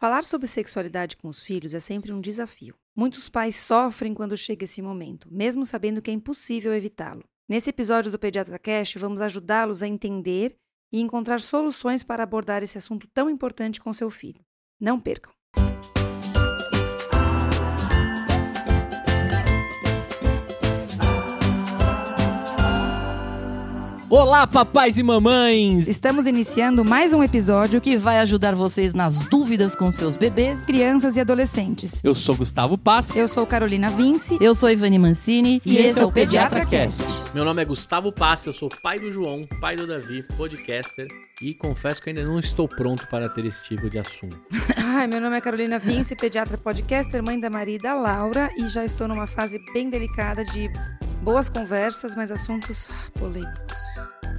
Falar sobre sexualidade com os filhos é sempre um desafio. Muitos pais sofrem quando chega esse momento, mesmo sabendo que é impossível evitá-lo. Nesse episódio do Pediatra Cash, vamos ajudá-los a entender e encontrar soluções para abordar esse assunto tão importante com seu filho. Não percam! Olá, papais e mamães! Estamos iniciando mais um episódio que vai ajudar vocês nas dúvidas com seus bebês, crianças e adolescentes. Eu sou Gustavo Passi. Eu sou Carolina Vince. Eu sou Ivani Mancini. E, e esse é o Pediatra Cast. Meu nome é Gustavo Passi, eu sou pai do João, pai do Davi, podcaster. E confesso que ainda não estou pronto para ter esse tipo de assunto. Ai, meu nome é Carolina Vince, pediatra podcaster, mãe da Maria e da Laura. E já estou numa fase bem delicada de Boas conversas, mas assuntos polêmicos.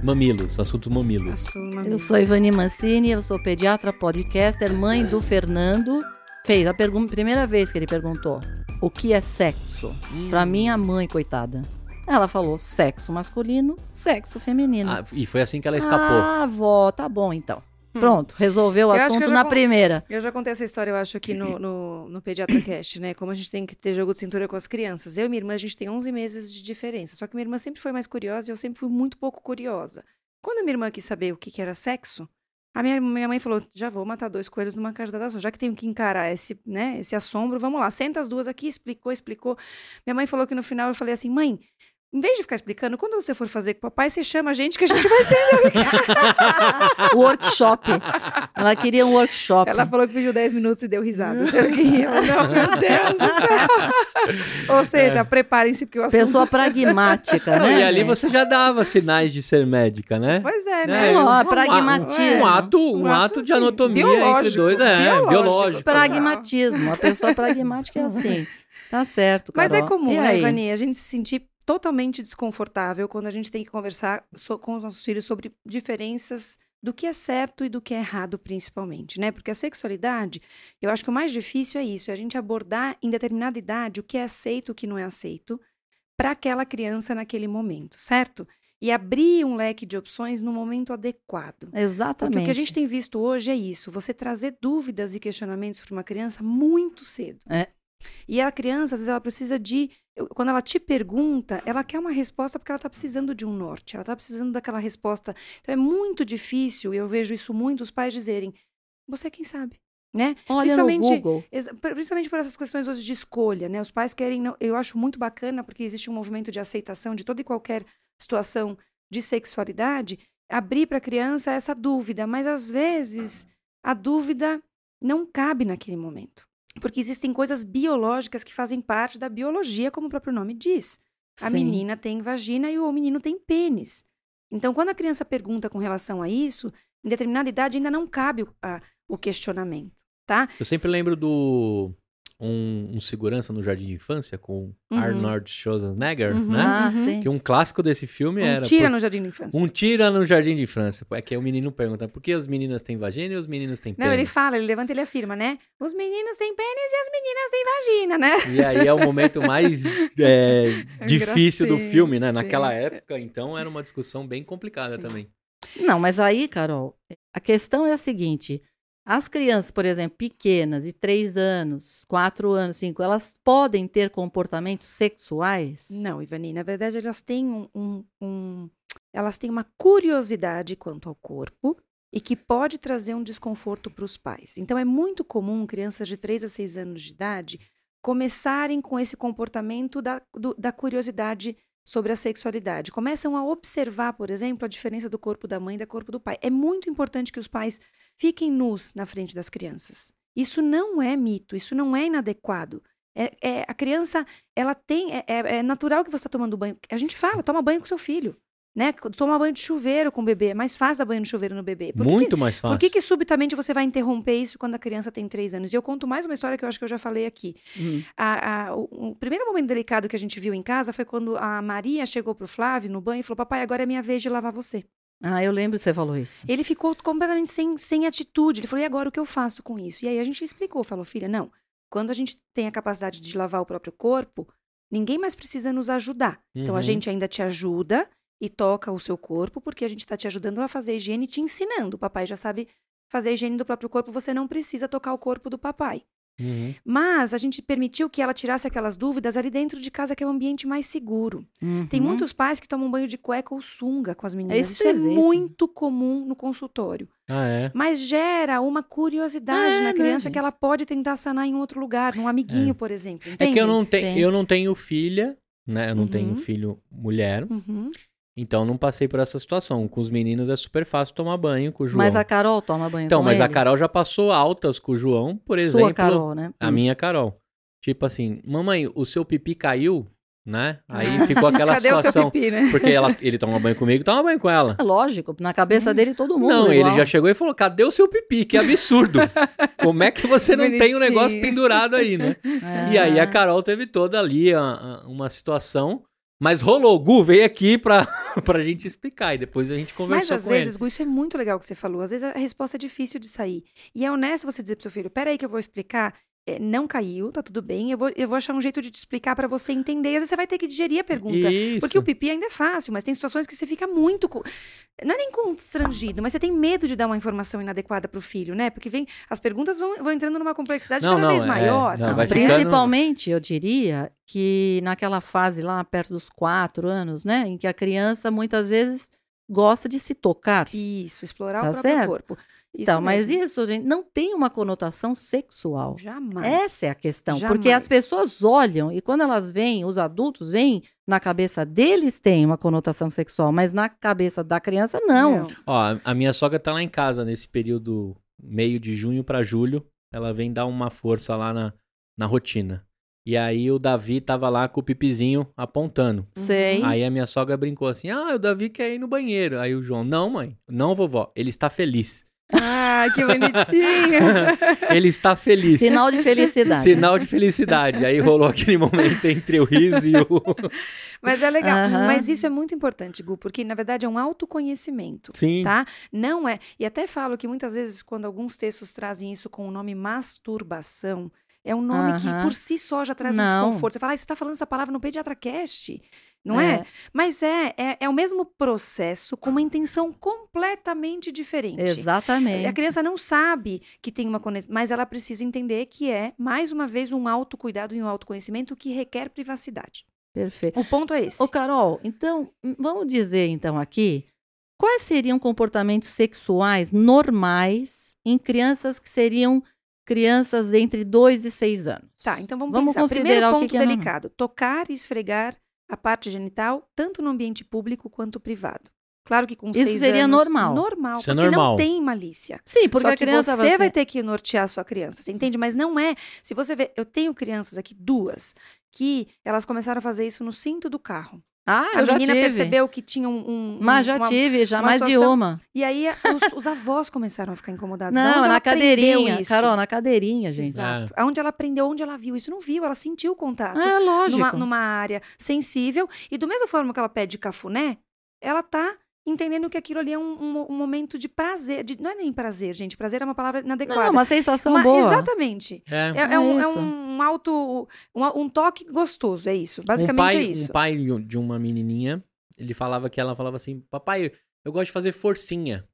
Mamilos, assuntos mamilos. Assunto mamilos. Eu sou Ivani Mancini, eu sou pediatra, podcaster, mãe do Fernando. Fez a pergunta, primeira vez que ele perguntou: o que é sexo? Hum. Pra minha mãe, coitada. Ela falou sexo masculino, sexo feminino. Ah, e foi assim que ela escapou. Ah, vó, tá bom então. Hum. Pronto, resolveu o eu assunto na primeira. Eu já contei essa história, eu acho, aqui no, no, no Pediatra Cast, né? Como a gente tem que ter jogo de cintura com as crianças. Eu e minha irmã, a gente tem 11 meses de diferença. Só que minha irmã sempre foi mais curiosa e eu sempre fui muito pouco curiosa. Quando a minha irmã quis saber o que, que era sexo, a minha, minha mãe falou: já vou matar dois coelhos numa caixa da ação. Já que tenho que encarar esse, né, esse assombro, vamos lá. Senta as duas aqui, explicou, explicou. Minha mãe falou que no final eu falei assim: mãe, em vez de ficar explicando, quando você for fazer com o papai, você chama a gente que a gente vai ter. workshop. Ela queria um workshop. Ela falou que pediu 10 minutos e deu risada. Então, eu, não, meu Deus do céu. Ou seja, é. preparem-se porque o assunto... Pessoa pragmática, né? e ali você já dava sinais de ser médica, né? Pois é, né? É, pragmatismo. Um, um, ato, um, um ato, ato de anatomia biológico, entre dois. É, biológico. biológico. Pragmatismo. A pessoa pragmática é assim. Tá certo, Carol. Mas é comum, né, Ivani? A gente se sentir totalmente desconfortável quando a gente tem que conversar so, com os nossos filhos sobre diferenças do que é certo e do que é errado, principalmente, né? Porque a sexualidade, eu acho que o mais difícil é isso, é a gente abordar em determinada idade o que é aceito, o que não é aceito, para aquela criança naquele momento, certo? E abrir um leque de opções no momento adequado. Exatamente. Porque o que a gente tem visto hoje é isso: você trazer dúvidas e questionamentos para uma criança muito cedo. É. E a criança, às vezes, ela precisa de. Quando ela te pergunta, ela quer uma resposta porque ela está precisando de um norte, ela está precisando daquela resposta. Então é muito difícil, e eu vejo isso muito, os pais dizerem: você é quem sabe. Né? Olha principalmente, no Google. Principalmente por essas questões hoje de escolha, né? Os pais querem, eu acho muito bacana porque existe um movimento de aceitação de toda e qualquer situação de sexualidade, abrir para a criança essa dúvida, mas às vezes a dúvida não cabe naquele momento. Porque existem coisas biológicas que fazem parte da biologia, como o próprio nome diz. A Sim. menina tem vagina e o menino tem pênis. Então, quando a criança pergunta com relação a isso, em determinada idade ainda não cabe o, a, o questionamento, tá? Eu sempre lembro do um, um, segurança no Jardim de Infância com uhum. Arnold Schwarzenegger, uhum. né? Ah, sim. Que um clássico desse filme um era... tira por... no Jardim de Infância. Um tira no Jardim de Infância. É que o menino pergunta, por que as meninas têm vagina e os meninos têm pênis? Não, ele fala, ele levanta e ele afirma, né? Os meninos têm pênis e as meninas têm vagina, né? E aí é o momento mais é, difícil do filme, né? Sim. Naquela época, então, era uma discussão bem complicada sim. também. Não, mas aí, Carol, a questão é a seguinte... As crianças, por exemplo, pequenas, de 3 anos, 4 anos, 5, elas podem ter comportamentos sexuais? Não, Ivani, na verdade elas têm um, um, um, elas têm uma curiosidade quanto ao corpo e que pode trazer um desconforto para os pais. Então é muito comum crianças de 3 a 6 anos de idade começarem com esse comportamento da, do, da curiosidade sobre a sexualidade. Começam a observar, por exemplo, a diferença do corpo da mãe e do corpo do pai. É muito importante que os pais fiquem nus na frente das crianças. Isso não é mito, isso não é inadequado. É, é a criança, ela tem. É, é, é natural que você está tomando banho. A gente fala, toma banho com seu filho. Né? Toma banho de chuveiro com o bebê. É mais fácil dar banho de chuveiro no bebê. Por Muito que, mais fácil. Por que, que subitamente você vai interromper isso quando a criança tem três anos? E eu conto mais uma história que eu acho que eu já falei aqui. Uhum. A, a, o, o, primeiro momento delicado que a gente viu em casa foi quando a Maria chegou pro Flávio no banho e falou: Papai, agora é minha vez de lavar você. Ah, eu lembro que você falou isso. Ele ficou completamente sem, sem atitude. Ele falou: e agora o que eu faço com isso? E aí a gente explicou: falou, filha, não. Quando a gente tem a capacidade de lavar o próprio corpo, ninguém mais precisa nos ajudar. Uhum. Então a uhum. gente ainda te ajuda e toca o seu corpo, porque a gente está te ajudando a fazer higiene e te ensinando. O papai já sabe fazer a higiene do próprio corpo, você não precisa tocar o corpo do papai. Uhum. Mas a gente permitiu que ela tirasse aquelas dúvidas ali dentro de casa, que é um ambiente mais seguro. Tem Uhum. muitos pais que tomam banho de cueca ou sunga com as meninas. Isso Isso é muito comum no consultório. Ah, é? Mas gera uma curiosidade É, na né, criança gente? que ela pode tentar sanar em outro lugar, num amiguinho, por exemplo. É Entende? que eu não, tenho, Sim. eu não tenho filha, né? Eu não tenho Uhum. filho mulher. Uhum. Então não passei por essa situação. Com os meninos é super fácil tomar banho com o João. Mas a Carol toma banho Então, com mas a eles? Carol já passou altas com o João, por exemplo. Sua Carol, né? A Hum. minha Carol. Tipo assim, mamãe, o seu pipi caiu, né? Aí ficou aquela Cadê o seu situação. pipi, né? Porque ela, ele toma banho comigo, toma banho com ela. É lógico, na cabeça Sim. dele todo mundo Não, igual. ele já chegou e falou: cadê o seu pipi? Que absurdo. Como é que você não tem um negócio pendurado aí, né? É. E aí a Carol teve toda ali a- a- uma situação. Mas rolou, Gu, veio aqui pra, pra gente explicar. E depois a gente Mas conversou às com vezes, ele. Gu, isso é muito legal que você falou. Às vezes a resposta é difícil de sair. E é honesto você dizer pro seu filho: peraí, que eu vou explicar. É, não caiu, tá tudo bem. Eu vou, eu vou achar um jeito de te explicar pra você entender. E às vezes você vai ter que digerir a pergunta. Isso. Porque o pipi ainda é fácil, mas tem situações que você fica muito. co- Não é nem constrangido, mas você tem medo de dar uma informação inadequada pro filho, né? Porque vem. As perguntas vão, vão entrando numa complexidade Não, cada não, vez é, maior. não, ficando- Principalmente, eu diria, que naquela fase lá, perto dos quatro anos, né? Em que a criança muitas vezes gosta de se tocar. Isso, explorar Tá o próprio certo? corpo. Isso então, mas isso, gente, não tem uma conotação sexual. Jamais. Essa é a questão. Porque as Jamais. pessoas olham e quando elas veem, os adultos veem, na cabeça deles tem uma conotação sexual, mas na cabeça da criança não. Ó, a- minha sogra tá lá em casa nesse período meio de junho pra julho. Ela vem dar uma força lá na, na rotina. E aí o Davi tava lá com o pipizinho apontando. Sei. Aí a minha sogra brincou assim: Ah, o Davi quer ir no banheiro. Aí o João, não, mãe, não, vovó, ele está feliz. Ah, que bonitinho. Ele está feliz. Sinal de felicidade. Sinal de felicidade. Aí rolou aquele momento entre o riso e o. Mas é legal. Aham. Mas isso é muito importante, Gu, porque na verdade é um autoconhecimento. Sim. Tá? Não é. E até falo que muitas vezes, quando alguns textos trazem isso com o nome masturbação, é um nome que Aham. por si só já traz um Não. desconforto. Você fala, ah, você tá falando essa palavra no Pediatra Cast. Não é? É. Mas é, é, é o mesmo processo com uma intenção completamente diferente. Exatamente. A criança não sabe que tem uma conexão, mas ela precisa entender que é, mais uma vez, um autocuidado e um autoconhecimento que requer privacidade. Perfeito. O ponto é esse. Ô, Carol, então, hum, vamos dizer então aqui, quais seriam comportamentos sexuais normais em crianças que seriam crianças entre 2 e 6 anos? Tá, então vamos, Vamos pensar. Primeiro considerar o que ponto que é normal. delicado: tocar e esfregar a parte genital, tanto no ambiente público quanto privado. Claro que com Isso seis seria anos, normal. Normal, Isso é porque normal. não tem malícia. Sim, porque Só a que criança você vai, vai ter que nortear a sua criança, você entende? Mas não é. Se você vê, eu tenho crianças aqui, duas, que elas começaram a fazer isso no cinto do carro. Ah, a eu já menina tive. percebeu que tinha um. um- Mas já uma- tive, já uma mais de uma. E aí a- os, os avós começaram a ficar incomodados. Da Não, onde na cadeirinha. isso? Carol, na cadeirinha, gente. Exato. Aonde ela aprendeu, onde ela viu isso? Não viu, ela sentiu o contato. É lógico. numa, numa área sensível. E do mesma forma que ela pede cafuné, ela tá entendendo que aquilo ali é um, um- um momento de prazer. de- não é nem prazer, gente. Prazer é uma palavra inadequada. Não, uma sensação Uma- boa. Exatamente. É. É, é É um, é um auto. Um, um toque gostoso, é isso. um Basicamente pai, é isso. Um pai de uma menininha, ele falava que ela falava assim: Papai, eu gosto de fazer forcinha.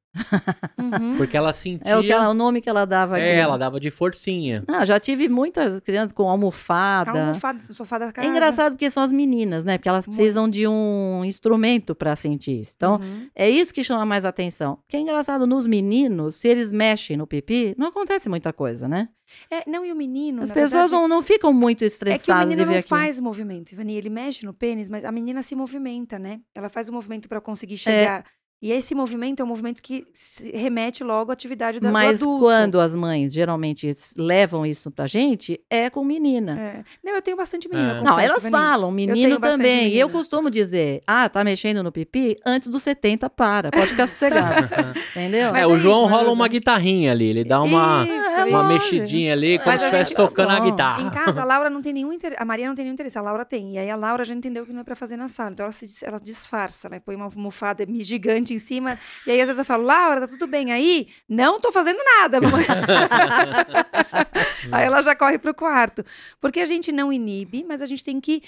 Uhum. Porque ela sentia. É o, que ela- o nome que ela dava aqui. É, ela dava de forcinha. Ah, já tive muitas crianças com almofada. A almofada sofá da É casa. engraçado porque são as meninas, né? Porque elas Muito. precisam de um instrumento para sentir isso. Então, Uhum. é isso que chama mais atenção. Porque é engraçado, nos meninos, se eles mexem no pipi, não acontece muita coisa, né? É, não, e o menino. As na pessoas verdade, não, não ficam muito É que o estressadas menino de ver não aquilo. faz movimento, Ivani. Ele mexe no pênis, mas a menina se movimenta, né? Ela faz o movimento para É. conseguir chegar. E esse movimento é um movimento que se remete logo à atividade da, Mas do adulto. quando as mães geralmente levam isso pra gente, é com menina. É. Não, eu tenho bastante menina. É. eu Não, elas falam, menino bastante também. E eu costumo dizer, ah, tá mexendo no pipi? Antes dos 70, para. Pode ficar sossegado. entendeu? Mas é, o é João isso, rola né? uma guitarrinha ali, ele dá uma, Isso, É, uma mexidinha ali, como Mas se estivesse tocando a guitarra. Em casa, a Laura não tem nenhum interesse. A Maria não tem nenhum interesse, a Laura tem. E aí a Laura já entendeu que não é pra fazer na sala. Então ela, se, ela disfarça, né? Põe uma almofada gigante em cima. E aí às vezes eu falo, Laura, tá tudo bem aí? Não tô fazendo nada, mamãe. aí ela já corre pro quarto. Porque a gente não inibe, mas a gente tem que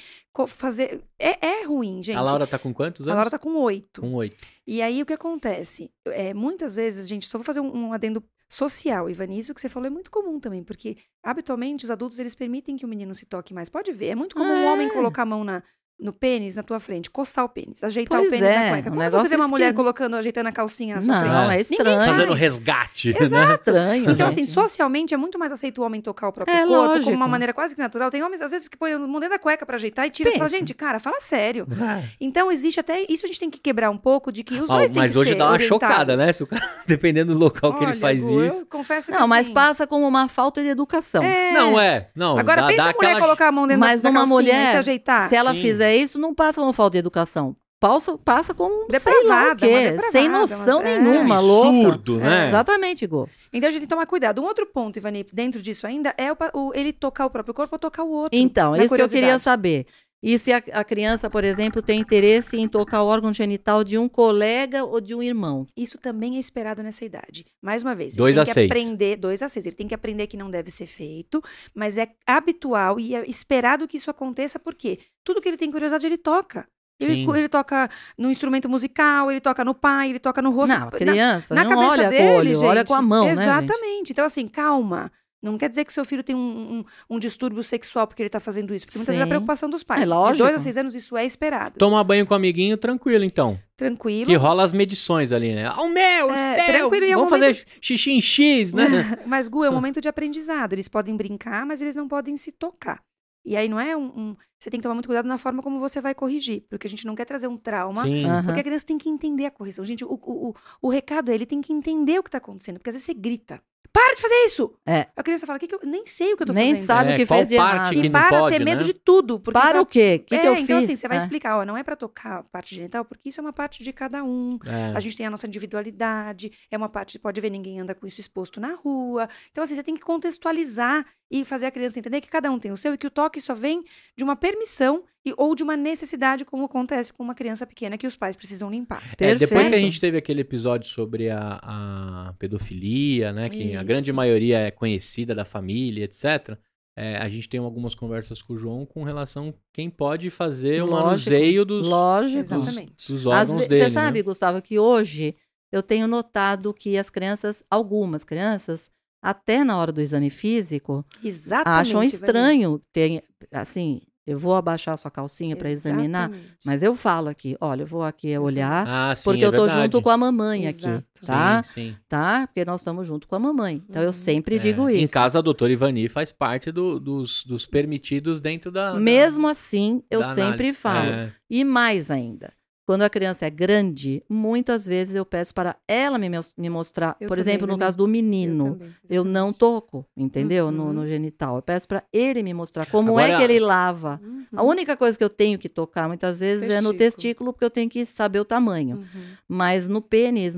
fazer. É, é ruim, gente. A Laura tá com quantos A anos? Laura tá com oito. Com oito. E aí o que acontece? É, muitas vezes, gente, só vou fazer um, um adendo social, isso que você falou é muito comum também, porque habitualmente os adultos eles permitem que o menino se toque mais. Pode ver, é muito comum um É. homem colocar a mão na, no pênis na tua frente, coçar o pênis, ajeitar Pois o pênis é, na cueca. um Quando negócio você vê uma mulher colocando, ajeitando a calcinha na sua Não, frente, é ninguém estranho. faz. Fazendo resgate. né? Estranho. Então, assim, socialmente é muito mais aceito o homem tocar o próprio É, corpo, lógico. como uma maneira quase que natural. Tem homens, às vezes, que põem mão dentro da cueca pra ajeitar e tira e fala, gente, cara, fala sério. Ah, Então, existe até. Isso a gente tem que quebrar um pouco de que os dois têm mas que hoje ser dá uma orientados. chocada, né? Se o cara, dependendo do local que ele Olha, faz Gu, isso. Eu confesso que Não, mas assim, passa como uma falta de educação. é. Não, é. Não, Agora dá, pensa dá a mulher aquela... colocar a mão dentro Mas da numa calcinha e mulher, se ajeitar. Se ela Sim. Fizer isso, não passa como falta de educação. Passa, passa como sei lá o Depravada, uma quê. depravada, Sem noção mas é. nenhuma, louca. Absurdo, né? Exatamente, Igor. Então a gente tem que tomar cuidado. Um outro ponto, Ivani, dentro disso ainda, é o, o- ele tocar o próprio corpo ou tocar o outro. Então, na isso que eu queria saber. E se a, a criança, por exemplo, tem interesse em tocar o órgão genital de um colega ou de um irmão? Isso também é esperado nessa idade. Mais uma vez, Dois ele a tem que seis. aprender, dois a seis, ele tem que aprender que não deve ser feito, mas é habitual e é esperado que isso aconteça, porque tudo que ele tem curiosidade, ele toca. Ele, ele toca no instrumento musical, ele toca no pai, ele toca no rosto. Não, a Na- criança na não cabeça olha dele, com o olho, gente. olha com a mão, né? Exatamente. Então, assim, calma. Não quer dizer que seu filho tem um, um, um distúrbio sexual porque ele tá fazendo isso. Porque muitas vezes é a Sim. preocupação dos pais. É De lógico. dois a seis anos, isso é esperado. Tomar banho com o amiguinho, tranquilo, então. Tranquilo. Que rola as medições ali, né? Ao meu, É, céu! tranquilo, e é um Vamos fazer xixi em X, né? Mas, Gu, é um momento de aprendizado. Eles podem brincar, mas eles não podem se tocar. E aí não é um, um- Você tem que tomar muito cuidado na forma como você vai corrigir. Porque a gente não quer trazer um trauma. Sim. Aham. Porque a criança tem que entender a correção. Gente, o, o, o, o recado é ele tem que entender o que tá acontecendo. Porque às vezes você grita. Para de fazer isso! É. A criança fala, que que eu nem sei o que eu tô Nem fazendo. sabe É, o que fez de parte errado. E para pode, ter medo né? de tudo. Porque Para fala- o quê? O que, é, que eu então fiz? assim, você vai É. explicar, ó, não é pra tocar a parte genital, porque isso é uma parte de cada um. É. A gente tem a nossa individualidade, é uma parte, pode ver, ninguém anda com isso exposto na rua. Então, assim, você tem que contextualizar e fazer a criança entender que cada um tem o seu e que o toque só vem de uma permissão e, ou de uma necessidade, como acontece com uma criança pequena, que os pais precisam limpar. É, depois que a gente teve aquele episódio sobre a, a pedofilia, né? Que a Isso. grande maioria é conhecida da família, etc. é, a gente tem algumas conversas com o João com relação a quem pode fazer o Lógico, manuseio dos, Lógico. dos, Exatamente. dos órgãos dele. Você sabe, né? Gustavo, que hoje eu tenho notado que as crianças, algumas crianças, até na hora do exame físico, Exatamente. acham estranho. Tem, assim, eu vou abaixar a sua calcinha para examinar, mas eu falo aqui, olha, eu vou aqui olhar, Ah, sim, porque é eu tô verdade. junto com a mamãe Exato. aqui, tá? Sim, sim. Tá? Porque nós estamos junto com a mamãe. Então eu Uhum. sempre É, digo isso. Em casa, a doutora Ivani faz parte do- dos, dos permitidos dentro da. da- Mesmo assim, eu da sempre análise. falo. É. E mais ainda, quando a criança é grande, muitas vezes eu peço para ela me, me mostrar. Eu por também, exemplo, no caso do Eu menino, também, eu, não toco, entendeu? No, Uhum. no genital. Eu peço para ele me mostrar como é Agora- que ele lava. Uhum. A única coisa que eu tenho que tocar muitas vezes é no Testículo. testículo, porque eu tenho que saber o tamanho. Uhum. Mas no pênis,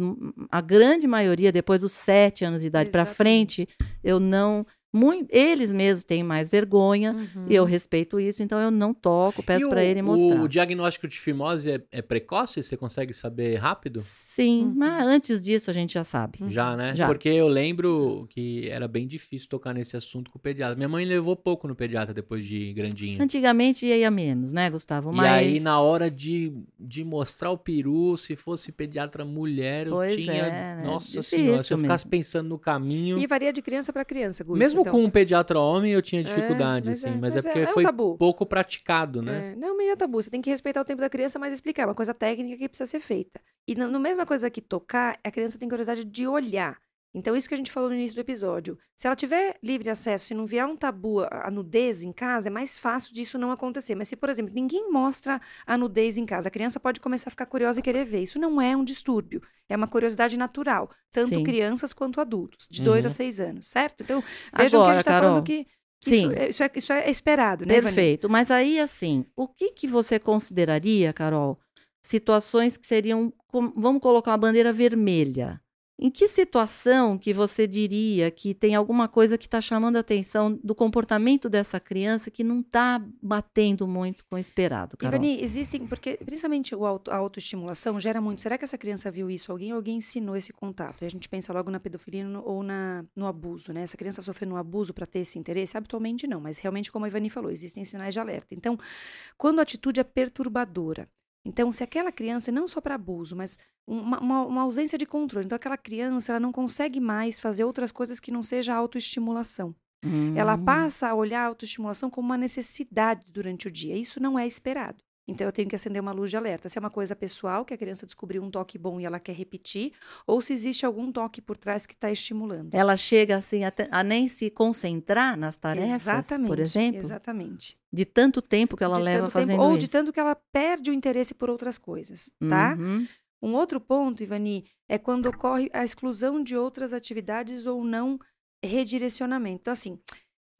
a grande maioria, depois dos sete anos de idade para frente, eu não. Mui- eles mesmos têm mais vergonha. Uhum. E eu respeito isso, então eu não toco, peço E para ele mostrar. O diagnóstico de fimose é, é precoce? Você consegue saber rápido? Sim, Uhum. mas antes disso a gente já sabe. Uhum. Já, né? Já. Porque eu lembro que era bem difícil tocar nesse assunto com o pediatra. Minha mãe levou pouco no pediatra depois de grandinha. Antigamente ia menos, né, Gustavo? E Mas... aí, na hora de, de mostrar o peru, se fosse pediatra mulher, eu Pois tinha. é, né? Nossa Difícil senhora, se eu ficasse mesmo. pensando no caminho. E varia de criança para criança, Gu, isso, Mesmo então. com um pediatra homem, eu tinha É, dificuldade, mas assim. é- mas, mas é é- porque é um foi pouco praticado, né? É, não, mas é tabu. Você tem que respeitar o tempo da criança, mas explicar. É uma coisa técnica que precisa ser feita. E na no mesma coisa que tocar, a criança tem curiosidade de olhar. Então, isso que a gente falou no início do episódio. Se ela tiver livre acesso, se não vier um tabu a nudez em casa, é mais fácil disso não acontecer. Mas se, por exemplo, ninguém mostra a nudez em casa, a criança pode começar a ficar curiosa e querer ver. Isso não é um distúrbio. É uma curiosidade natural. Tanto Sim. crianças quanto adultos, de 2 a Uhum. 6 anos, certo? Então, vejam que a Agora, gente está falando que, sim. Isso, é, isso, é, isso é esperado, né, Vani? Perfeito. Mas aí, assim, o que, que você consideraria, Carol, situações que seriam, vamos colocar uma bandeira vermelha? Em que situação que você diria que tem alguma coisa que está chamando a atenção do comportamento dessa criança que não está batendo muito com o esperado, Carol? Ivani, existem, porque principalmente auto, a autoestimulação gera muito. Será que essa criança viu isso? Alguém alguém ensinou esse contato? E a gente pensa logo na pedofilia no- ou na, no abuso, né? Essa criança sofrendo um abuso para ter esse interesse? Habitualmente não, mas realmente, como a Ivani falou, existem sinais de alerta. Então, quando a atitude é perturbadora, Então, se aquela criança, não só para abuso, mas uma, uma, uma, ausência de controle, então aquela criança ela não consegue mais fazer outras coisas que não seja autoestimulação. Hum. Ela passa a olhar a autoestimulação como uma necessidade durante o dia. Isso não é esperado. Então eu tenho que acender uma luz de alerta. Se é uma coisa pessoal, que a criança descobriu um toque bom e ela quer repetir, ou se existe algum toque por trás que está estimulando. Ela chega assim a, a, nem se concentrar nas tarefas, exatamente, por exemplo? Exatamente. De tanto tempo que ela de leva fazendo tempo, Ou isso. de tanto que ela perde o interesse por outras coisas, tá? Uhum. Um outro ponto, Ivani, é quando ocorre a exclusão de outras atividades ou não redirecionamento. Então, assim,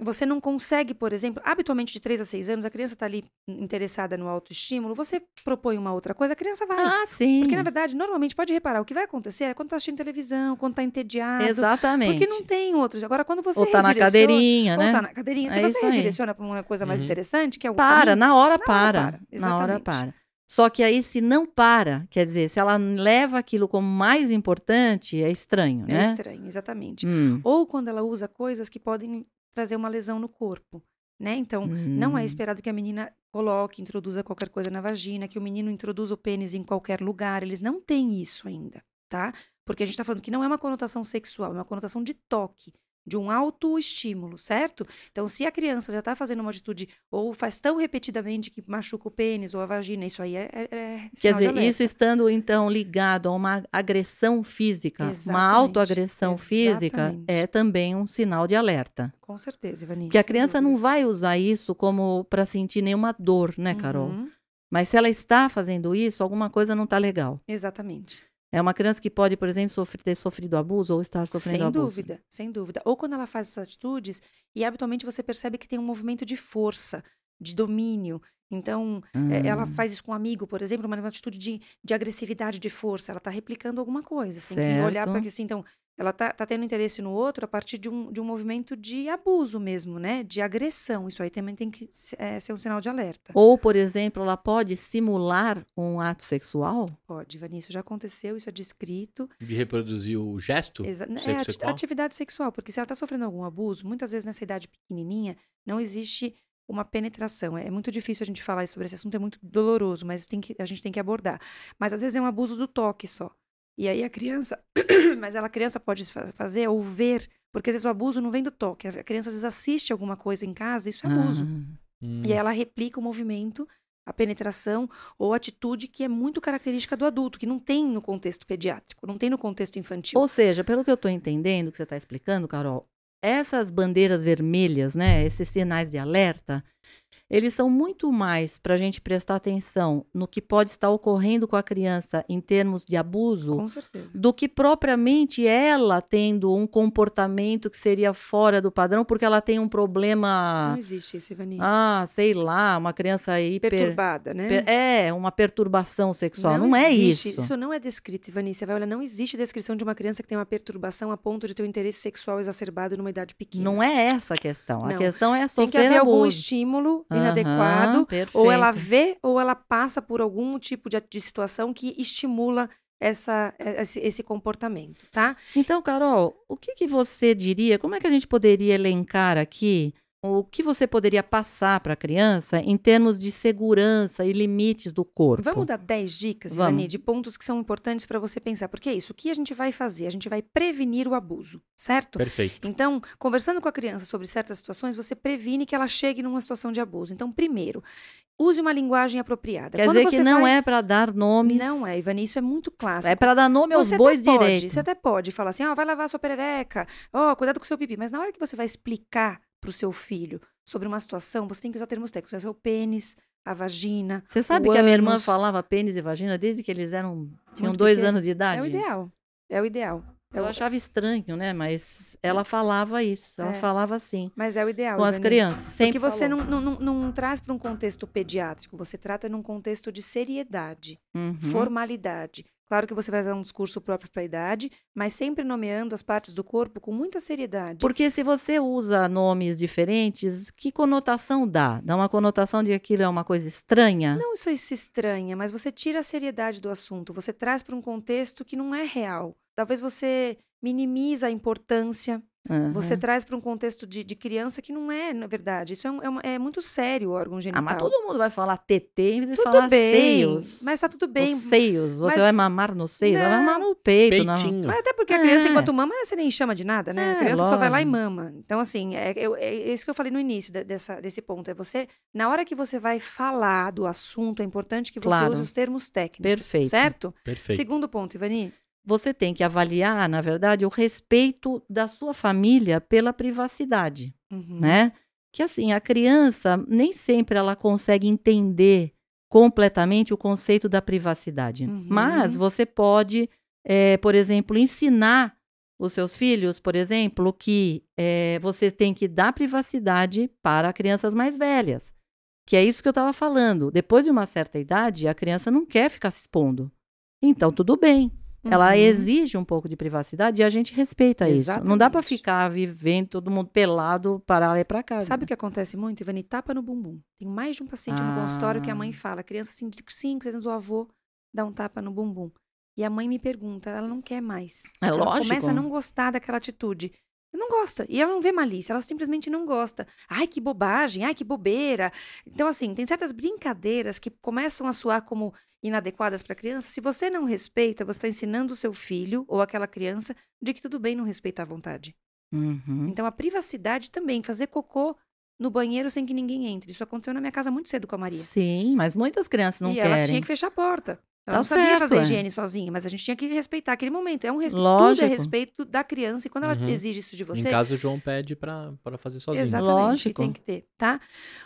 você não consegue, por exemplo, habitualmente de 3 a 6 anos, a criança está ali interessada no autoestímulo, você propõe uma outra coisa, a criança vai. Ah, sim. Porque, na verdade, normalmente, pode reparar, o que vai acontecer é quando está assistindo televisão, quando está entediado. Exatamente. Porque não tem outros. Agora, quando você Ou tá na cadeirinha, né? Ou tá na cadeirinha. Se é você redireciona para uma coisa mais uhum. interessante, que é o Para, caminho, na hora na para. Hora para. Na hora para. Só que aí, se não para, quer dizer, se ela leva aquilo como mais importante, é estranho, é né? É estranho, exatamente. Hum. Ou quando ela usa coisas que podem trazer uma lesão no corpo, né? Então, hum. não é hum. esperado que a menina coloque, introduza qualquer coisa na vagina, que o menino introduza o pênis em qualquer lugar. Eles não têm isso ainda, tá? Porque a gente está falando que não é uma conotação sexual, é uma conotação de toque de um autoestímulo, certo? Então, se a criança já está fazendo uma atitude ou faz tão repetidamente que machuca o pênis ou a vagina, isso aí é. é, é Quer dizer, isso estando então ligado a uma agressão física, Exatamente. uma autoagressão física, é também um sinal de alerta. Com certeza, Ivani. Que a criança não vai usar isso como para sentir nenhuma dor, né, Carol? Uhum. Mas se ela está fazendo isso, alguma coisa não está legal. Exatamente. É uma criança que pode, por exemplo, sofrer, ter sofrido abuso ou estar sofrendo sem abuso. Sem dúvida, sem dúvida. Ou quando ela faz essas atitudes e habitualmente você percebe que tem um movimento de força, de domínio. Então, hum. ela faz isso com um amigo, por exemplo, uma atitude de, de agressividade, de força. Ela está replicando alguma coisa. Você tem que olhar para que assim, então, ela tá, tá tendo interesse no outro a partir de um, de um movimento de abuso mesmo, né? De agressão. Isso aí também tem que é, ser um sinal de alerta. Ou, por exemplo, ela pode simular um ato sexual? Pode, Vanessa, já aconteceu, isso é descrito. De reproduzir o gesto? Exa é, sexual? atividade sexual, porque se ela está sofrendo algum abuso, muitas vezes nessa idade pequenininha, não existe uma penetração. É muito difícil a gente falar sobre esse assunto, é muito doloroso, mas tem que, a gente tem que abordar. Mas às vezes é um abuso do toque só. E aí a criança, mas ela a criança pode fazer ou ver, porque às vezes o abuso não vem do toque. A criança às vezes assiste alguma coisa em casa, isso é abuso. Ah, hum. E aí ela replica o movimento, a penetração ou a atitude que é muito característica do adulto, que não tem no contexto pediátrico, não tem no contexto infantil. Ou seja, pelo que eu estou entendendo que você está explicando, Carol, essas bandeiras vermelhas, né, esses sinais de alerta, eles são muito mais para a gente prestar atenção no que pode estar ocorrendo com a criança em termos de abuso, do que propriamente ela tendo um comportamento que seria fora do padrão, porque ela tem um problema. Não existe isso, Ivani. Ah, sei lá, uma criança hiper... perturbada, né? Per... É, uma perturbação sexual. Não, não é isso. Isso não é descrito, Ivani. Você vai olhar, não existe descrição de uma criança que tem uma perturbação a ponto de ter um interesse sexual exacerbado numa idade pequena. Não é essa a questão. Não. A questão é sofrer Tem que haver abuso. algum estímulo inadequado, ou ela vê ou ela passa por algum tipo de, de situação que estimula essa, esse, esse, comportamento, tá? Então, Carol, o que, que você diria? Como é que a gente poderia elencar aqui o que você poderia passar para a criança em termos de segurança e limites do corpo? Vamos dar 10 dicas, Ivani, de pontos que são importantes para você pensar. Porque é isso, o que a gente vai fazer? A gente vai prevenir o abuso, certo? Perfeito. Então, conversando com a criança sobre certas situações, você previne que ela chegue numa situação de abuso. Então, primeiro, use uma linguagem apropriada. Quer Quando dizer que não vai... é para dar nomes. Não é, Ivani, isso é muito clássico. É para dar nome aos você bois pode, direito. Você até pode falar assim, ó, oh, vai lavar sua perereca, ó, oh, cuidado com o seu pipi. Mas na hora que você vai explicar para o seu filho sobre uma situação, você tem que usar termos técnicos. É o pênis, a vagina. Você sabe que a minha irmã falava pênis e vagina desde que eles eram tinham Muito dois pequenos. anos de idade? É o ideal. É o ideal. Eu achava estranho, né? Mas ela falava isso, ela é. falava assim. Mas é o ideal. Com as crianças. Sempre Porque você não, não, não, não, traz para um contexto pediátrico, você trata num contexto de seriedade, uhum. formalidade. Claro que você vai dar um discurso próprio para a idade, mas sempre nomeando as partes do corpo com muita seriedade. Porque se você usa nomes diferentes, que conotação dá? Dá uma conotação de que aquilo é uma coisa estranha? Não isso se estranha, mas você tira a seriedade do assunto, você traz para um contexto que não é real. Talvez você minimiza a importância Aham. Você traz para um contexto de, de criança que não é, na verdade. Isso é, um- é uma- é muito sério o órgão Ah, genital. mas todo mundo vai falar TT Tudo falar bem, seios. mas tá tudo bem. Os seios. Você Mas- vai mamar nos seios, vai Não. mamar no peito. Peitinho. Mas até porque a criança, É. enquanto mama, você nem chama de nada, né? É, a criança só vai lá e lógico. mama. Então, assim, é, eu- é isso que eu falei no início de- dessa, desse ponto. É você, na hora que você vai falar do assunto, é importante que você Claro. use os termos técnicos. Perfeito. Certo? Perfeito. Segundo ponto, Ivani. Você tem que avaliar, na verdade, o respeito da sua família pela privacidade. Uhum. né? Que assim, a criança nem sempre ela consegue entender completamente o conceito da privacidade. Uhum. Mas você pode, eh, por exemplo, ensinar os seus filhos, por exemplo, que eh, você tem que dar privacidade para crianças mais velhas. Que é isso que eu estava falando. Depois de uma certa idade, a criança não quer ficar se expondo. Então, tudo bem. Ela Uhum. exige um pouco de privacidade e a gente respeita isso. Não dá para Exatamente. ficar vivendo todo mundo pelado para lá e para casa. Sabe o que acontece muito, Ivani? Tapa no bumbum. Tem mais de um paciente no Ah. consultório que a mãe fala, a criança assim, de 5, 6 anos, o avô dá um tapa no bumbum. E a mãe me pergunta, ela não quer mais. É ela lógico. começa a não gostar daquela atitude. Ela não gosta. E ela não vê malícia, ela simplesmente não gosta. Ai, que bobagem, ai, que bobeira. Então, assim, tem certas brincadeiras que começam a soar como inadequadas para a criança. Se você não respeita, você está ensinando o seu filho ou aquela criança de que tudo bem não respeitar a vontade. Uhum. Então, a privacidade também, fazer cocô no banheiro sem que ninguém entre. Isso aconteceu na minha casa muito cedo com a Maria. Sim, mas muitas crianças não e querem. ela tinha que fechar a porta. Ela Tá não sabia certo, fazer é. higiene sozinha, mas a gente tinha que respeitar aquele momento. É um respeito, tudo Lógico. é respeito da criança. E quando ela Uhum. exige isso de você, Em casa, o João pede pra, pra fazer sozinho. exatamente, Lógico. tem que ter, tá?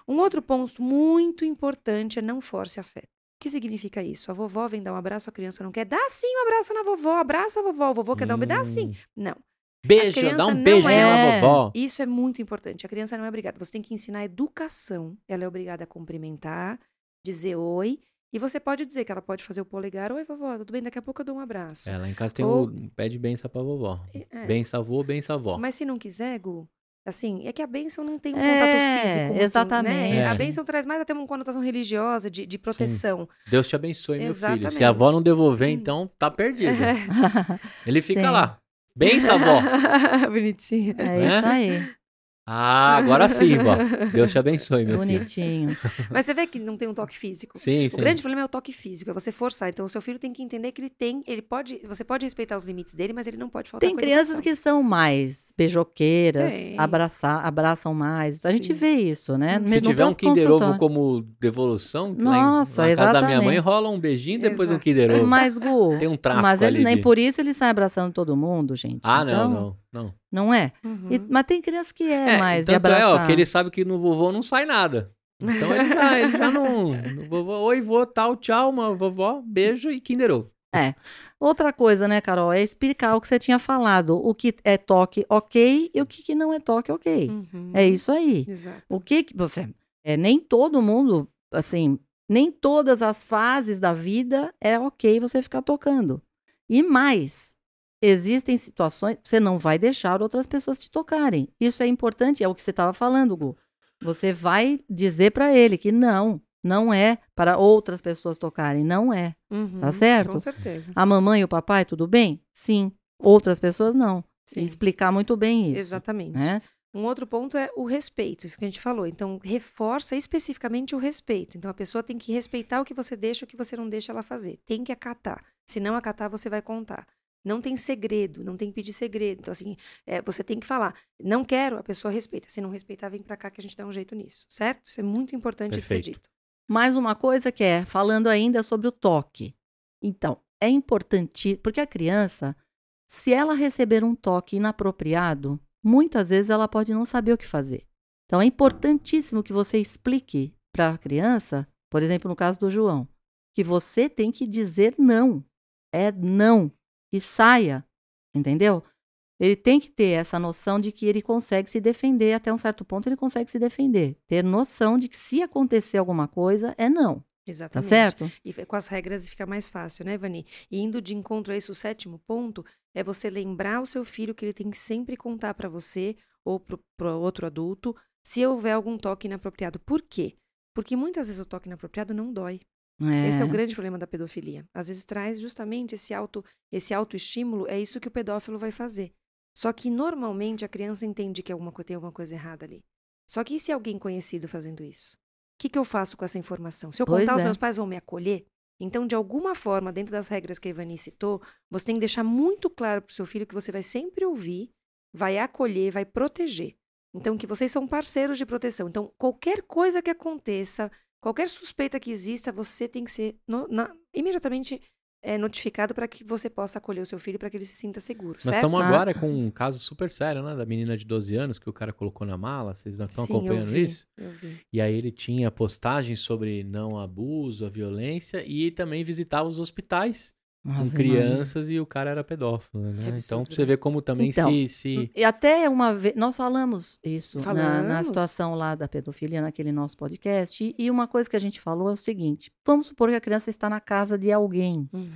Um outro ponto muito importante é não force afeto. O que significa isso? A vovó vem dar um abraço, a criança não quer. Dá sim um abraço na vovó, abraça a vovó. O vovô quer dar um beijo, dá sim. Hum. Não. Beijo, dá um não beijinho é- na vovó. Isso é muito importante. A criança não é obrigada. Você tem que ensinar a educação. Ela é obrigada a cumprimentar, dizer oi. E você pode dizer que ela pode fazer o polegar. Oi, vovó, tudo bem? Daqui a pouco eu dou um abraço. É, lá em casa tem Ou- o pede benção pra vovó. É. Benção avô, benção avó. Mas se não quiser, Gu, assim, é que a bênção não tem um É, contato físico. muito, exatamente. né? A É. bênção traz mais até uma conotação religiosa, de, de proteção. Deus te abençoe, meu filho. Se Exatamente. a avó não devolver, Hum. então tá perdido. É. Ele fica Sim. lá. Benção, avó. Bonitinha. É Né? isso aí. Ah, agora sim, vó. Deus te abençoe, meu filho. Bonitinho. Mas você vê que não tem um toque físico. Sim, sim. O grande problema é o toque físico, é você forçar. Então, o seu filho tem que entender que ele tem, ele pode, você pode respeitar os limites dele, mas ele não pode faltar Tem com crianças que são mais beijoqueiras, Tem. abraçar, abraçam mais. A gente Sim. vê isso, né? Hum. Se No tiver um Kinder Ovo como devolução, Nossa, lá em, na casa da minha exatamente. mãe rola um beijinho depois um Exato. Kinder Ovo. Mas, Gu, Tem um tráfico mas ele ali nem de- por isso ele sai abraçando todo mundo, gente. Ah, Então, não, não. Não é? Uhum. E- mas tem criança que é, mais de tanto abraçar. é, ó, que ele sabe que no vovô não sai nada. Então ele já, ele já não. no vovô, oi, vô, tal, tchau, uma vovó, beijo e Kinder Ovo. Outra coisa, né, Carol, é explicar o que você tinha falado. O que é toque ok e o que, que não é toque ok. Uhum. É isso aí. Exato. O que que você... É, nem todo mundo, assim, nem todas as fases da vida é ok você ficar tocando. E mais, existem situações você não vai deixar outras pessoas te tocarem. Isso é importante, é o que você estava falando, Gu. Você vai dizer para ele que não, não é para outras pessoas tocarem, não é. Uhum. Tá certo? Com certeza. A mamãe e o papai, tudo bem? Sim. Outras pessoas não. Sim. Explicar muito bem isso. Exatamente. Né? Um outro ponto é o respeito, isso que a gente falou. Então, reforça especificamente o respeito. Então, a pessoa tem que respeitar o que você deixa, o que você não deixa ela fazer. Tem que acatar. Se não acatar, você vai contar. Não tem segredo, não tem que pedir segredo. Então, assim, é, você tem que falar. Não quero, a pessoa respeita. Se não respeitar, vem pra cá que a gente dá um jeito nisso, certo? Isso é muito importante de ser Perfeito. dito. Mais uma coisa que é, falando ainda sobre o toque. Então, é importante, porque a criança, se ela receber um toque inapropriado, muitas vezes ela pode não saber o que fazer. Então, é importantíssimo que você explique para a criança, por exemplo, no caso do João, que você tem que dizer não. É não. E saia. Entendeu? Ele tem que ter essa noção de que ele consegue se defender, até um certo ponto ele consegue se defender. Ter noção de que se acontecer alguma coisa, é não. Tá Exatamente. certo? E com as regras fica mais fácil, né, Vani? E indo de encontro a isso, o sétimo ponto é você lembrar o seu filho que ele tem que sempre contar para você ou para outro adulto se houver algum toque inapropriado. Por quê? Porque muitas vezes o toque inapropriado não dói. Esse é o grande problema da pedofilia. Às vezes traz justamente esse auto, esse autoestímulo, é isso que o pedófilo vai fazer. Só que normalmente a criança entende que alguma, tem alguma coisa errada ali. Só que e se alguém conhecido fazendo isso? O que, que eu faço com essa informação? Se eu Pois contar, os é. meus pais vão me acolher? Então, de alguma forma, dentro das regras que a Ivani citou, você tem que deixar muito claro para o seu filho que você vai sempre ouvir, vai acolher, vai proteger. Então, que vocês são parceiros de proteção. Então, qualquer coisa que aconteça, qualquer suspeita que exista, você tem que ser no- na- imediatamente é, notificado para que você possa acolher o seu filho para que ele se sinta seguro, Nós certo? estamos Ah. agora com um caso super sério, né? Da menina de 12 anos que o cara colocou na mala. Vocês não estão Sim, eu acompanhando vi, isso? Eu vi. E aí ele tinha postagens sobre não abuso, a violência e também visitava os hospitais Ave Maria. crianças e o cara era pedófilo, né? Então você ver como também Então, se, se... E até uma vez, nós falamos isso na, na Falamos. situação lá da pedofilia, naquele nosso podcast, e, e uma coisa que a gente falou é o seguinte: vamos supor que a criança está na casa de alguém Uhum.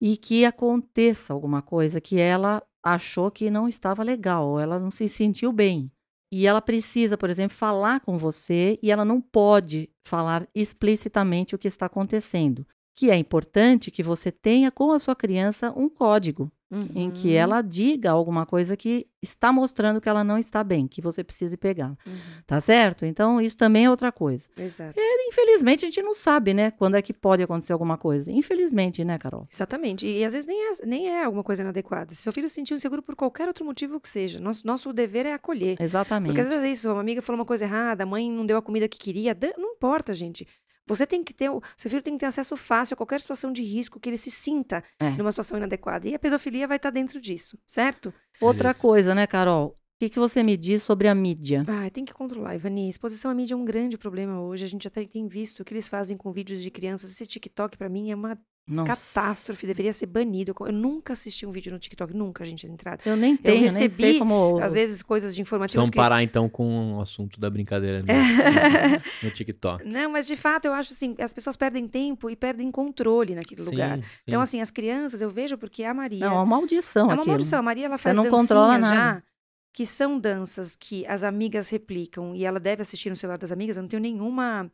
e que aconteça alguma coisa que ela achou que não estava legal, ou ela não se sentiu bem. E ela precisa, por exemplo, falar com você e ela não pode falar explicitamente o que está acontecendo. Que é importante que você tenha com a sua criança um código em que Uhum. ela diga alguma coisa que está mostrando que ela não está bem, que você precise pegar. Uhum. Tá certo? Então, isso também é outra coisa. Exato. Infelizmente, a gente não sabe, né, quando é que pode acontecer alguma coisa. Infelizmente, né, Carol? Exatamente. E, às vezes nem é, nem é alguma coisa inadequada. Se seu filho se sentiu inseguro por qualquer outro motivo que seja, nosso, nosso dever é acolher. Exatamente. Porque às vezes é isso, uma amiga falou uma coisa errada, a mãe não deu a comida que queria, não importa, gente. Você tem que ter, o seu filho tem que ter acesso fácil a qualquer situação de risco que ele se sinta É. numa situação inadequada. E a pedofilia vai estar dentro disso, certo? Outra Isso. coisa, né, Carol? O que, que você me diz sobre a mídia? Ah, tem que controlar, Ivani. Exposição à mídia é um grande problema hoje. A gente até tem visto o que eles fazem com vídeos de crianças. Esse TikTok, pra mim, é uma Nossa. catástrofe. Deveria ser banido. Eu nunca assisti um vídeo no TikTok, nunca, gente, de entrada. Eu nem tenho, nem sei recebi, como. Às vezes, coisas de informativos Vamos que... parar então com o assunto da brincadeira no, no- TikTok. Não, mas de fato, eu acho assim, as pessoas perdem tempo e perdem controle naquele lugar. Sim, Então, sim. assim, as crianças, eu vejo porque a Maria... Não, é uma maldição é uma aquilo. maldição. A Maria, ela Você faz não dancinhas controla já, nada. que são danças que as amigas replicam e ela deve assistir no celular das amigas. Eu não tenho nenhuma...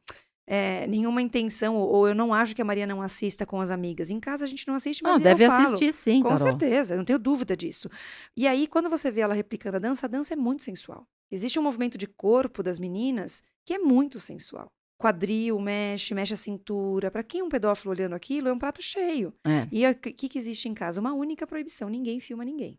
é, nenhuma intenção, ou, ou eu não acho que a Maria não assista com as amigas. Em casa a gente não assiste, mas Não, eu deve falo. assistir sim, Com Carol. certeza, eu não tenho dúvida disso. E aí, quando você vê ela replicando a dança, a dança é muito sensual. Existe um movimento de corpo das meninas que é muito sensual. Quadril, mexe, mexe a cintura. Para quem é um pedófilo olhando aquilo, é um prato cheio. É. E o que, que existe em casa? Uma única proibição: ninguém filma ninguém.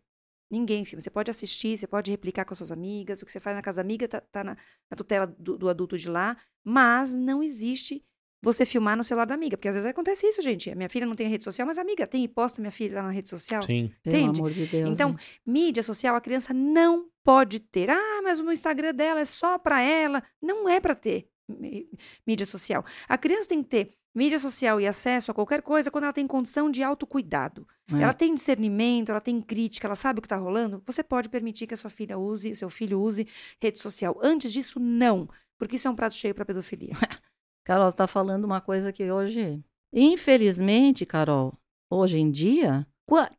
Ninguém filma. Você pode assistir, você pode replicar com as suas amigas. O que você faz na casa amiga tá, tá na, na tutela do, do adulto de lá. Mas não existe você filmar no celular da amiga. Porque às vezes acontece isso, gente. A minha filha não tem rede social, mas a amiga tem e posta minha filha lá na rede social. Sim. Pelo Entende? amor de Deus. Então, gente. Mídia social, a criança não pode ter. Ah, mas o Instagram dela é só para ela. Não é para ter mí- mídia social. A criança tem que ter mídia social e acesso a qualquer coisa quando ela tem condição de autocuidado. É. Ela tem discernimento, ela tem crítica, ela sabe o que está rolando. Você pode permitir que a sua filha use, seu filho use rede social. Antes disso, não. Porque isso é um prato cheio para pedofilia. Carol, você está falando uma coisa que hoje. Infelizmente, Carol, hoje em dia,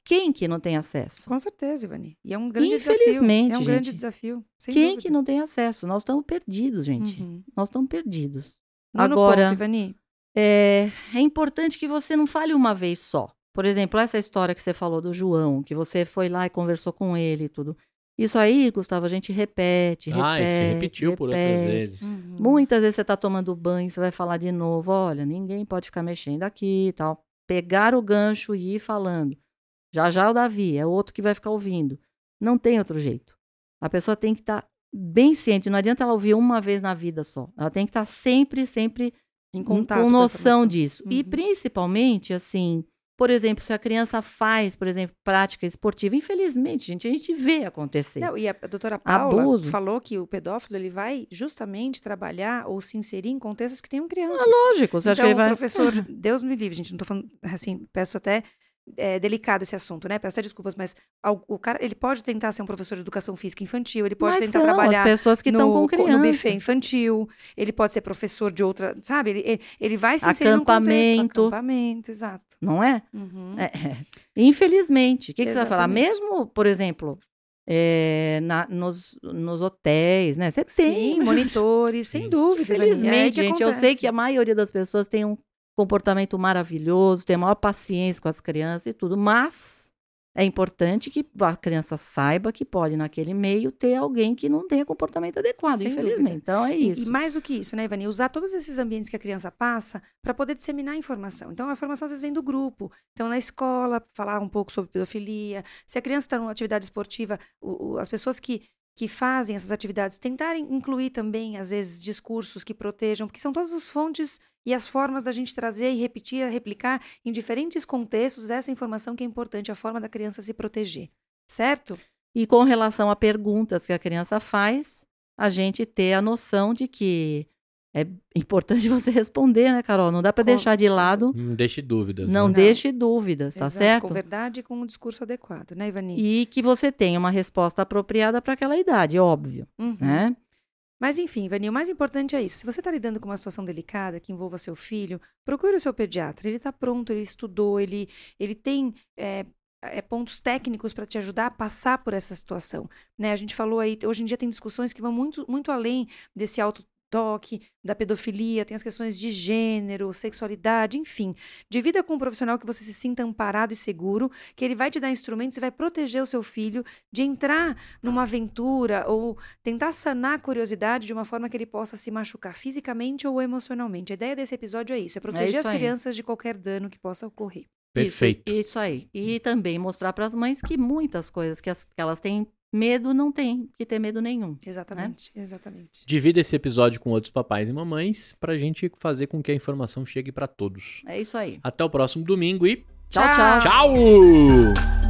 quem que não tem acesso? Com certeza, Ivani. E é um grande desafio. Infelizmente, É um grande gente. desafio. sem quem dúvida. que não tem acesso? Nós estamos perdidos, gente. Uhum. Nós estamos perdidos. Nono Agora- ponto, Ivani. É, é importante que você não fale uma vez só. Por exemplo, essa história que você falou do João, que você foi lá e conversou com ele e tudo. Isso aí, Gustavo, a gente repete, repete. Ah, e se repetiu por outras repete. vezes. Uhum. Muitas vezes você está tomando banho, você vai falar de novo, olha, ninguém pode ficar mexendo aqui e tal. Pegar o gancho e ir falando. Já já o Davi, é outro que vai ficar ouvindo. Não tem outro jeito. A pessoa tem que estar bem ciente, não adianta ela ouvir uma vez na vida só. Ela tem que estar sempre, sempre Em com, contato com noção informação. disso. E Uhum. principalmente, assim, por exemplo, se a criança faz, por exemplo, prática esportiva, infelizmente, gente, a gente vê acontecer. Não, e a doutora Paula Abuso. falou que o pedófilo ele vai justamente trabalhar ou se inserir em contextos que tenham crianças. Lógico, você acha então, que ele vai. professor, Deus me livre, gente, não tô falando assim, peço até é delicado esse assunto, né? Peço até desculpas, mas ao- o cara, ele pode tentar ser um professor de educação física infantil, ele pode Mas tentar trabalhar as pessoas que estão com co- criança. no buffet infantil, ele pode ser professor de outra, sabe? Ele, ele, ele vai se inserir contexto. Acampamento. Acampamento, exato. Não é? Uhum. É, é. Infelizmente. O que, que você vai falar? Mesmo, por exemplo, é, na- nos, nos hotéis, né? Você tem. Sim, monitores, sem dúvida. É Infelizmente, gente, eu sei acontece. que a maioria das pessoas tem um comportamento maravilhoso, tem a maior paciência com as crianças e tudo, mas é importante que a criança saiba que pode, naquele meio, ter alguém que não tenha comportamento adequado, Sem infelizmente. dúvida. Então, é E- isso. E, mais do que isso, né, Ivani? Usar todos esses ambientes que a criança passa para poder disseminar a informação. Então, a informação às vezes vem do grupo. Então, na escola, falar um pouco sobre pedofilia. Se a criança está numa atividade esportiva, o- o- as pessoas que, que fazem essas atividades tentarem incluir também, às vezes, discursos que protejam, porque são todas as fontes e as formas da gente trazer e repetir, replicar em diferentes contextos essa informação que é importante, a forma da criança se proteger. Certo? E com relação a perguntas que a criança faz, a gente ter a noção de que é importante você responder, né, Carol? Não dá para deixar de lado, Não deixe dúvidas. não, né? deixe dúvidas, tá Exato, certo? Com verdade e com um discurso adequado, né, Ivani? E que você tenha uma resposta apropriada para aquela idade, óbvio, Uhum. né? Mas enfim, Vani, o mais importante é isso. Se você está lidando com uma situação delicada que envolva seu filho, procure o seu pediatra. Ele está pronto, ele estudou, ele, ele tem é, é, pontos técnicos para te ajudar a passar por essa situação. Né? A gente falou aí, hoje em dia tem discussões que vão muito, muito além desse auto toque, da pedofilia, tem as questões de gênero, sexualidade, enfim. Divida com um profissional que você se sinta amparado e seguro, que ele vai te dar instrumentos e vai proteger o seu filho de entrar numa aventura ou tentar sanar a curiosidade de uma forma que ele possa se machucar fisicamente ou emocionalmente. A ideia desse episódio é isso, é proteger isso as crianças de qualquer dano que possa ocorrer. Perfeito. Isso, isso aí. E também mostrar para as mães que muitas coisas que, as- que elas têm medo não tem que ter medo nenhum. Exatamente, exatamente. Divida esse episódio com outros papais e mamães pra gente fazer com que a informação chegue pra todos. É isso aí. Até o próximo domingo e Tchau, tchau. tchau!